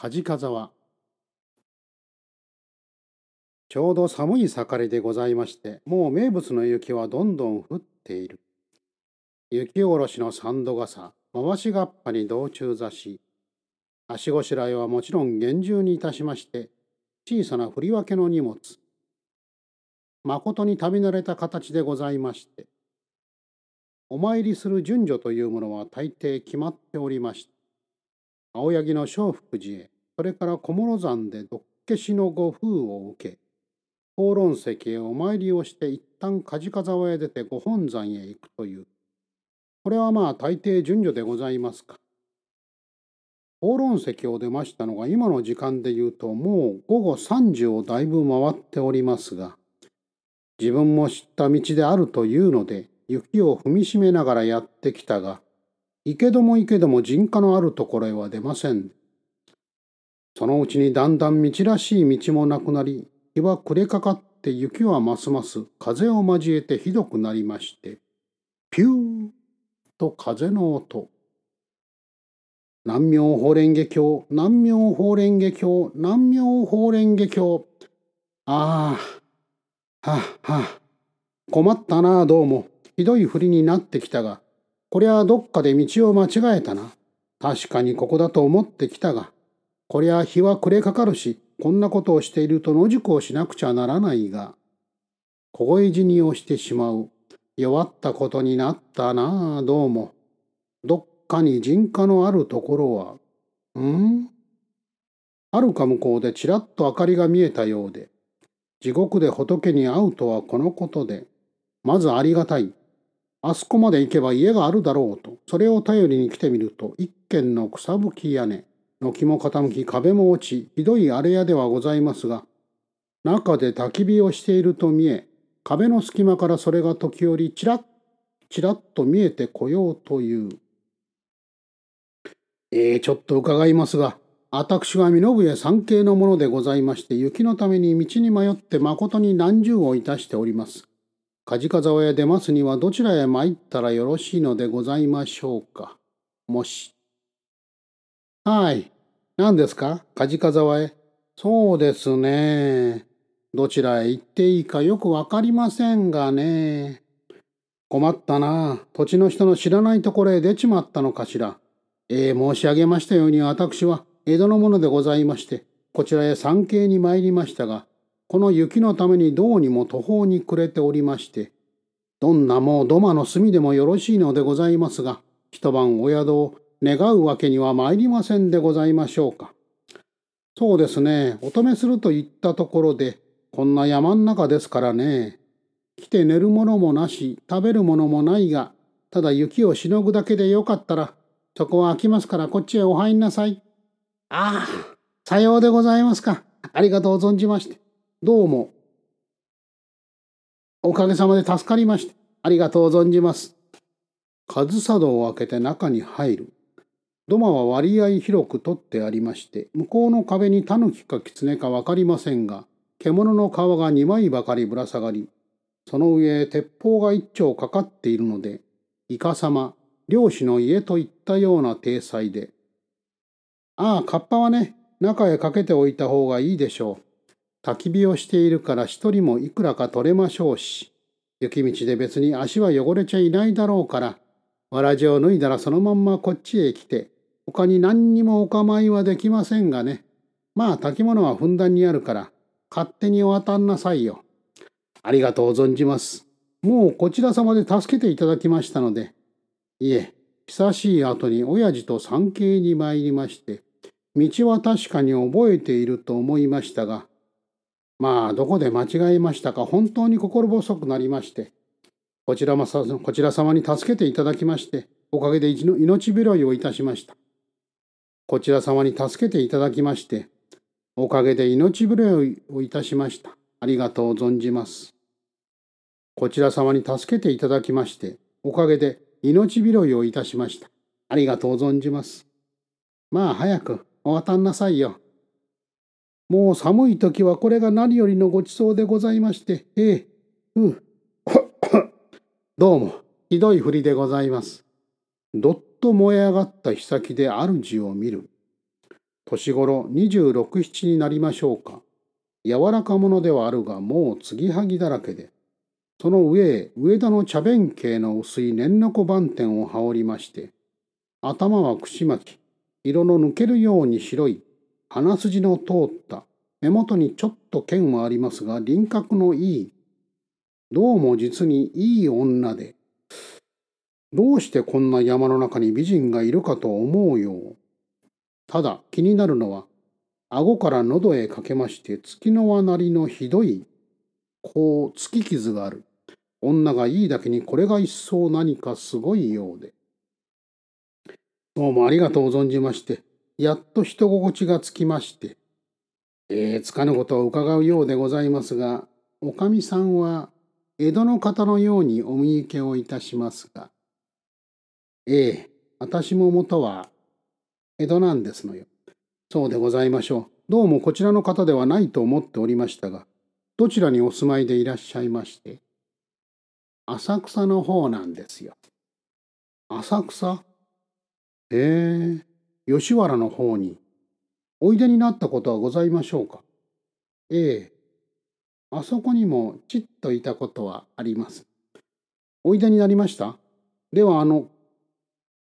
梶風はちょうど寒い盛りでございまして、もう名物の雪はどんどん降っている。雪下ろしの三度傘、回しがっぱに道中座し、足ごしらえはもちろん厳重にいたしまして、小さな振り分けの荷物、まことに旅慣れた形でございまして、お参りする順序というものは大抵決まっておりました。青柳の正福寺へ、それから小諸山でどっけしのご封を受け、法論石へお参りをして一旦梶風沢へ出てご本山へ行くという、これはまあ大抵順序でございますか。法論石を出ましたのが今の時間で言うともう午後3時をだいぶ回っておりますが、自分も知った道であるというので雪を踏みしめながらやってきたが、行けども行けども人家のあるところへは出ません。そのうちにだんだん道らしい道もなくなり、日は暮れかかって雪はますます風を交えてひどくなりまして、ピューと風の音。南妙法蓮華経、南妙法蓮華経、南妙法蓮華経。ああ、はあ、はあ、困ったな、どうも。ひどいふりになってきたが、こりゃどっかで道を間違えたな。確かにここだと思ってきたが、こりゃ日は暮れかかるし、こんなことをしていると野宿をしなくちゃならないが、凍え死にをしてしまう。弱ったことになったなあ、どうも。どっかに人家のあるところは、ん？はるか向こうでちらっと明かりが見えたようで、地獄で仏に会うとはこのことで、まずありがたい。あそこまで行けば家があるだろうと、それを頼りに来てみると、一軒の草吹き屋根、軒も傾き壁も落ち、ひどい荒れ屋ではございますが、中で焚き火をしていると見え、壁の隙間からそれが時折ちらっちらっと見えてこようという。えー、ちょっと伺いますが、私は身延へ参詣のものでございまして、雪のために道に迷って誠に何十をいたしております。梶風へ出ますにはどちらへ参ったらよろしいのでございましょうか？もし。はい。何ですか？梶風へ。そうですね。どちらへ行っていいかよくわかりませんがね。困ったな。土地の人の知らないところへ出ちまったのかしら。ええー、申し上げましたように私は江戸の者でございまして、こちらへ参詣に参りましたが、この雪のためにどうにも途方に暮れておりまして、どんなもう土間の隅でもよろしいのでございますが、一晩お宿を願うわけには参りませんでございましょうか。そうですね、お止めすると言ったところで、こんな山ん中ですからね。来て寝るものもなし、食べるものもないが、ただ雪をしのぐだけでよかったら、そこは空きますからこっちへお入んなさい。ああ、さようでございますか。ありがとう存じまして。どうも。おかげさまで助かりまして、ありがとう存じます。上茶道を開けて中に入る。土間は割合広く取ってありまして、向こうの壁にタヌキか狐かわかりませんが、獣の皮が二枚ばかりぶら下がり、その上へ鉄砲が一丁かかっているので、イカ様、漁師の家といったような体裁で、ああ、カッパはね、中へかけておいた方がいいでしょう。焚き火をしているから一人もいくらか取れましょうし、雪道で別に足は汚れちゃいないだろうから、わらじを脱いだらそのまんまこっちへ来て、他に何にもお構いはできませんがね。まあ炊き物はふんだんにあるから、勝手にお渡んなさいよ。ありがとう存じます。もうこちら様で助けていただきましたので。いえ、久しい後に親父と参詣に参りまして、道は確かに覚えていると思いましたが、まあ、どこで間違えましたか、本当に心細くなりまして、こちらまさこちら様に助けていただきまして、おかげで命拾いをいたしました。こちら様に助けていただきまして、おかげで命拾いをいたしました。ありがとう存じます。こちら様に助けていただきまして、おかげで命拾いをいたしました。ありがとう存じます。まあ、早くお渡んなさいよ。もう寒い時はこれが何よりのごちそうでございまして、ええ、うん。どうも、ひどいふりでございます。どっと燃え上がった火先で主を見る。年頃26、7になりましょうか。柔らか者ではあるが、もう継ぎはぎだらけで、その上へ上田の茶弁慶の薄い粘のこ番点を羽織りまして、頭は串巻き、色の抜けるように白い、鼻筋の通った、目元にちょっと剣はありますが、輪郭のいい、どうも実にいい女で、どうしてこんな山の中に美人がいるかと思うよう。ただ気になるのは、顎から喉へかけまして月の輪なりのひどい、こう、月傷がある。女がいいだけにこれが一層何かすごいようで。どうもありがとう存じまして、やっと人心地がつきまして。えー、つかぬことを伺うようでございますが、おかみさんは江戸の方のようにお見受けをいたしますが。ええ、私も元は江戸なんですのよ。そうでございましょう。どうもこちらの方ではないと思っておりましたが、どちらにお住まいでいらっしゃいまして。浅草の方なんですよ。浅草？へえ、吉原の方においでになったことはございましょうか？ええ、あそこにもちっといたことはあります。おいでになりました？ではあの、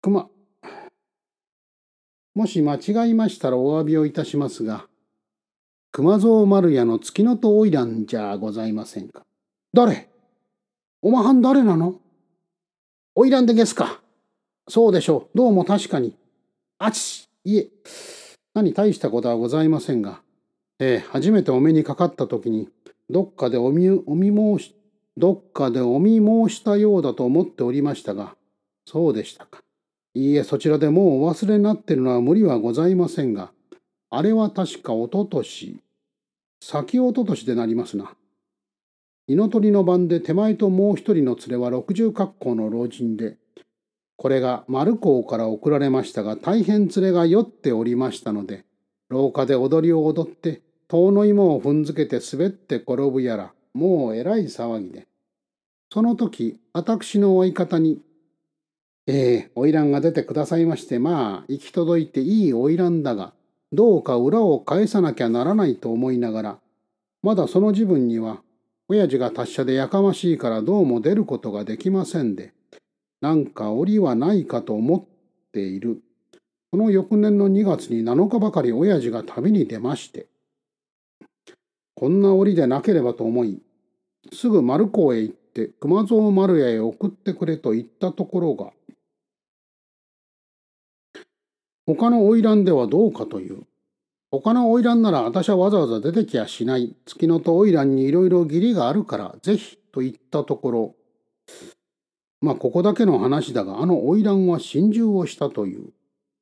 熊、もし間違いましたらお詫びをいたしますが、熊蔵丸屋の月のと花魁じゃございませんか？誰？おまはん誰なの？花魁でですか？そうでしょう。どうも確かに。あちいえ、何大したことはございませんが、ええ、初めてお目にかかった時に、どっかでお見お見申し、どっかでお見申したようだと思っておりましたが、そうでしたか。いいえ、そちらでもうお忘れになってるのは無理はございませんが、あれは確かおととし、先おととしでなりますな。猪取の番で手前ともう一人の連れは六十格好の老人で、これが丸港から送られましたが大変連れが酔っておりましたので廊下で踊りを踊って遠の芋を踏んづけて滑って転ぶやらもうえらい騒ぎでその時私の追い方に「ええ花魁が出てくださいましてまあ行き届いていい花魁だがどうか裏を返さなきゃならないと思いながらまだその自分には親父が達者でやかましいからどうも出ることができませんでなんか折はないかと思っている。その翌年の2月に7日ばかり親父が旅に出まして、こんな折でなければと思い、すぐ丸港へ行って熊蔵丸屋へ送ってくれと言ったところが、他の花魁ではどうかという。他の花魁なら私はわざわざ出てきやしない。月のと花魁にいろいろ義理があるから、ぜひと言ったところ、まあここだけの話だがあの花魁は心中をしたという。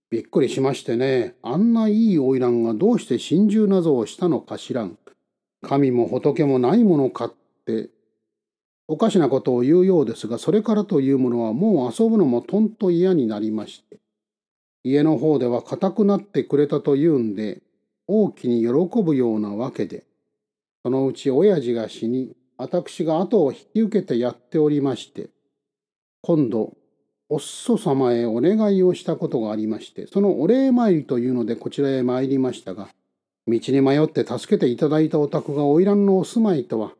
びっくりしましてね。あんないい花魁がどうして心中なぞをしたのか知らん。神も仏もないものかって。おかしなことを言うようですがそれからというものはもう遊ぶのもとんと嫌になりまして。家の方では固くなってくれたというんで大きに喜ぶようなわけで。そのうち親父が死に私が後を引き受けてやっておりまして。今度おっそ様へお願いをしたことがありましてそのお礼参りというのでこちらへ参りましたが道に迷って助けていただいたお宅が花魁のお住まいとは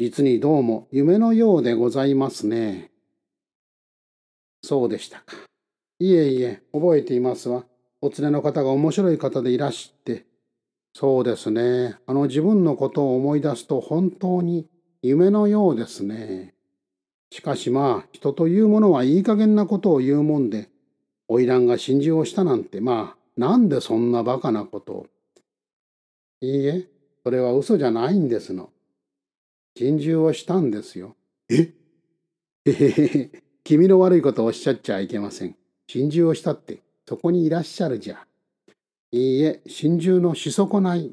実にどうも夢のようでございますね。そうでしたか。いえいえ覚えていますわ。お連れの方が面白い方でいらして。そうですね。あの自分のことを思い出すと本当に夢のようですね。しかしまあ人というものはいい加減なことを言うもんで花魁が心中をしたなんてまあなんでそんなバカなことを。いいえそれは嘘じゃないんですの。心中をしたんですよ。え？へへへ君の悪いことをおっしゃっちゃいけません。心中をしたってそこにいらっしゃるじゃ。いいえ心中のし損ない。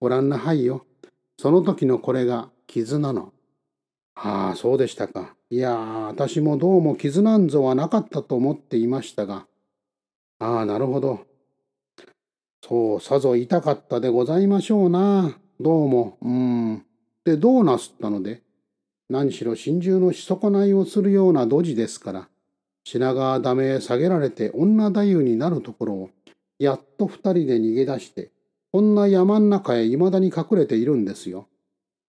ご覧なはいよ。その時のこれが傷なの。ああそうでしたか。いや私もどうも傷なんぞはなかったと思っていましたが。ああ、なるほど。そう、さぞ痛かったでございましょうな。どうも、うん。で、どうなすったので？何しろ心中のし損ないをするようなドジですから、品川ダメへ下げられて女太夫になるところを、やっと二人で逃げ出して、こんな山ん中へ未だに隠れているんですよ。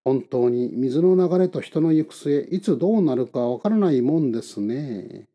本当に水の流れと人の行く末、いつどうなるかわからないもんですね。